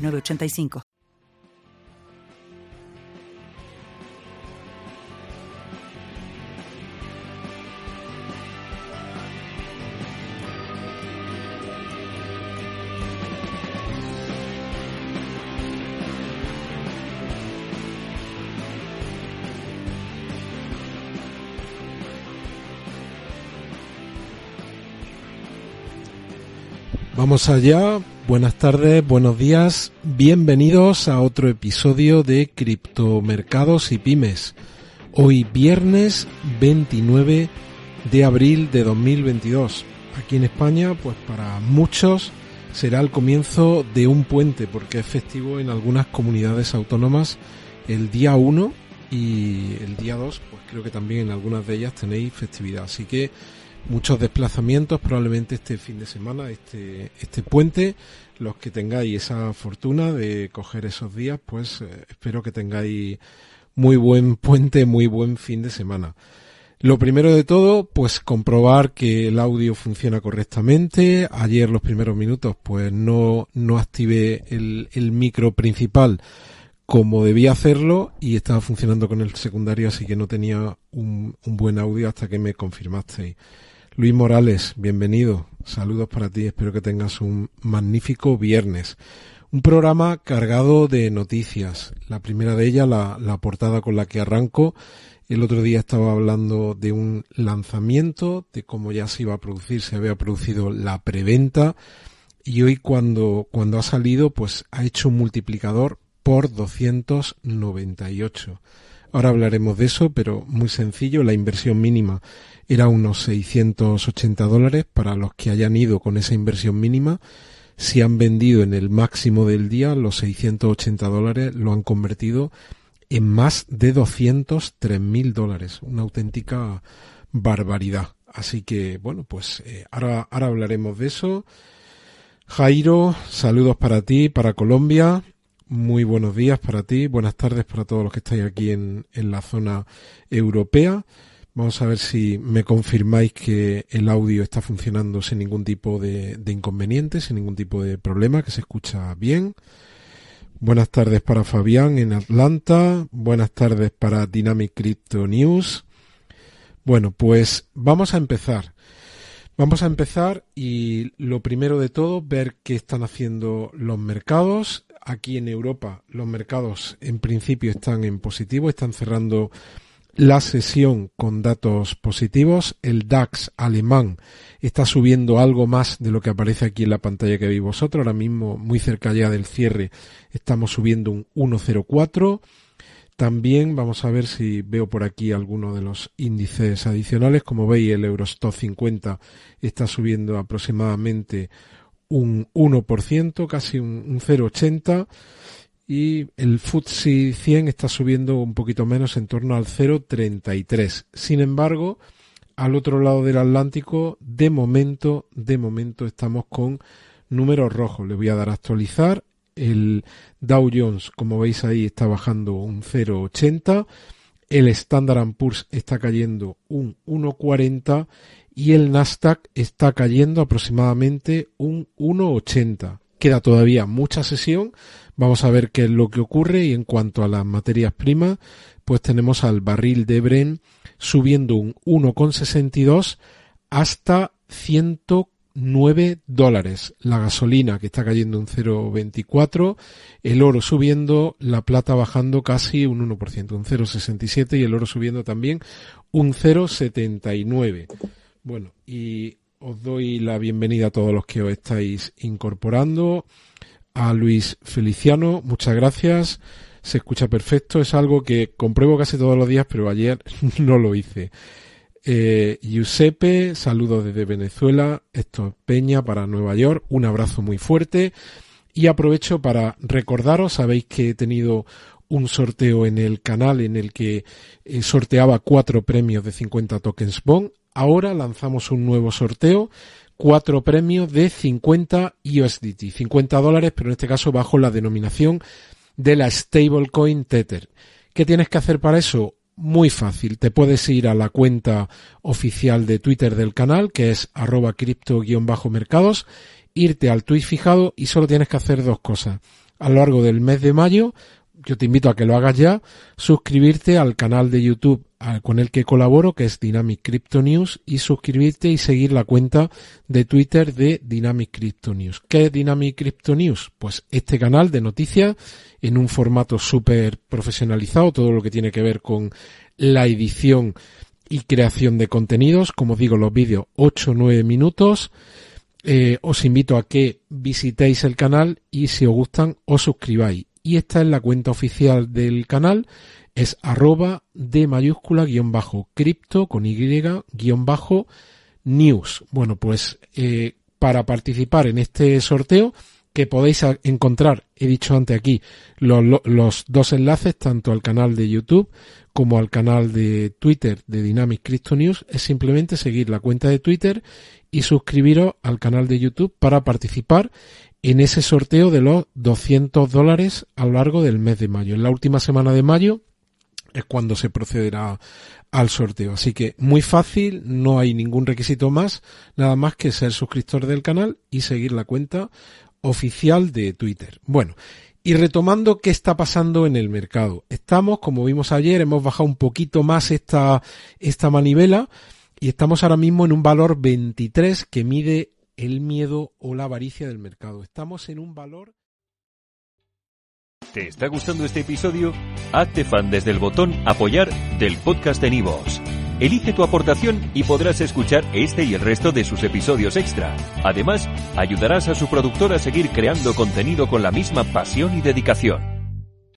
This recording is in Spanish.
985. Vamos allá, buenas tardes, buenos días, bienvenidos a otro episodio de Criptomercados y Pymes. Hoy viernes 29 de abril de 2022. Aquí en España, pues para muchos será el comienzo de un puente porque es festivo en algunas comunidades autónomas el día 1 y el día 2, pues creo que también en algunas de ellas tenéis festividad. Así que muchos desplazamientos probablemente este fin de semana, este, este puente. Los que tengáis esa fortuna de coger esos días, pues eh, espero que tengáis muy buen puente, muy buen fin de semana. Lo primero de todo, pues comprobar que el audio funciona correctamente. Ayer los primeros minutos, pues no, no activé el, el micro principal como debía hacerlo y estaba funcionando con el secundario, así que no tenía un, un buen audio hasta que me confirmasteis. Luis Morales, bienvenido. Saludos para ti. Espero que tengas un magnífico viernes. Un programa cargado de noticias. La primera de ellas, la, la, portada con la que arranco. El otro día estaba hablando de un lanzamiento, de cómo ya se iba a producir, se había producido la preventa. Y hoy cuando, cuando ha salido, pues ha hecho un multiplicador por 298. Ahora hablaremos de eso, pero muy sencillo, la inversión mínima era unos 680 dólares para los que hayan ido con esa inversión mínima. Si han vendido en el máximo del día, los 680 dólares lo han convertido en más de 203 mil dólares. Una auténtica barbaridad. Así que, bueno, pues eh, ahora, ahora hablaremos de eso. Jairo, saludos para ti, para Colombia. Muy buenos días para ti, buenas tardes para todos los que estáis aquí en, en la zona europea. Vamos a ver si me confirmáis que el audio está funcionando sin ningún tipo de, de, inconveniente, sin ningún tipo de problema, que se escucha bien. Buenas tardes para Fabián en Atlanta. Buenas tardes para Dynamic Crypto News. Bueno, pues vamos a empezar. Vamos a empezar y lo primero de todo, ver qué están haciendo los mercados aquí en Europa los mercados en principio están en positivo, están cerrando la sesión con datos positivos. El DAX alemán está subiendo algo más de lo que aparece aquí en la pantalla que veis vosotros. Ahora mismo, muy cerca ya del cierre, estamos subiendo un 1,04. También vamos a ver si veo por aquí alguno de los índices adicionales. Como veis, el Eurostock 50 está subiendo aproximadamente un 1%, casi un, un 0,80% y el FTSE 100 está subiendo un poquito menos en torno al 0,33. Sin embargo, al otro lado del Atlántico, de momento, de momento estamos con números rojos. Le voy a dar a actualizar. El Dow Jones, como veis ahí, está bajando un 0,80. El Standard Poor's está cayendo un 1,40 y el Nasdaq está cayendo aproximadamente un 1,80. Queda todavía mucha sesión. Vamos a ver qué es lo que ocurre y en cuanto a las materias primas, pues tenemos al barril de Bren subiendo un 1,62 hasta 109 dólares. La gasolina que está cayendo un 0,24, el oro subiendo, la plata bajando casi un 1%, un 0,67 y el oro subiendo también un 0,79. Bueno, y os doy la bienvenida a todos los que os estáis incorporando. A Luis Feliciano, muchas gracias. Se escucha perfecto. Es algo que compruebo casi todos los días, pero ayer no lo hice. Eh, Giuseppe, saludos desde Venezuela. Esto es Peña para Nueva York. Un abrazo muy fuerte. Y aprovecho para recordaros, sabéis que he tenido un sorteo en el canal en el que eh, sorteaba cuatro premios de 50 tokens Bond. Ahora lanzamos un nuevo sorteo, cuatro premios de 50 USDT, 50 dólares, pero en este caso bajo la denominación de la stablecoin Tether. ¿Qué tienes que hacer para eso? Muy fácil. Te puedes ir a la cuenta oficial de Twitter del canal, que es arroba cripto-mercados, irte al tweet fijado y solo tienes que hacer dos cosas. A lo largo del mes de mayo yo te invito a que lo hagas ya, suscribirte al canal de YouTube con el que colaboro, que es Dynamic Crypto News, y suscribirte y seguir la cuenta de Twitter de Dynamic Crypto News. ¿Qué es Dynamic Crypto News? Pues este canal de noticias en un formato súper profesionalizado, todo lo que tiene que ver con la edición y creación de contenidos, como digo, los vídeos 8 o 9 minutos. Eh, os invito a que visitéis el canal y si os gustan os suscribáis y esta es la cuenta oficial del canal, es arroba de mayúscula guion bajo cripto con y guion bajo news. Bueno, pues eh, para participar en este sorteo que podéis encontrar, he dicho antes aquí, los, los, dos enlaces, tanto al canal de YouTube como al canal de Twitter de Dynamic Crypto News, es simplemente seguir la cuenta de Twitter y suscribiros al canal de YouTube para participar en ese sorteo de los 200 dólares a lo largo del mes de mayo. En la última semana de mayo es cuando se procederá al sorteo. Así que muy fácil, no hay ningún requisito más, nada más que ser suscriptor del canal y seguir la cuenta oficial de Twitter. Bueno, y retomando qué está pasando en el mercado. Estamos, como vimos ayer, hemos bajado un poquito más esta, esta manivela y estamos ahora mismo en un valor 23 que mide el miedo o la avaricia del mercado. Estamos en un valor... ¿Te está gustando este episodio? Hazte fan desde el botón apoyar del podcast de Nivos. Elige tu aportación y podrás escuchar este y el resto de sus episodios extra. Además, ayudarás a su productor a seguir creando contenido con la misma pasión y dedicación.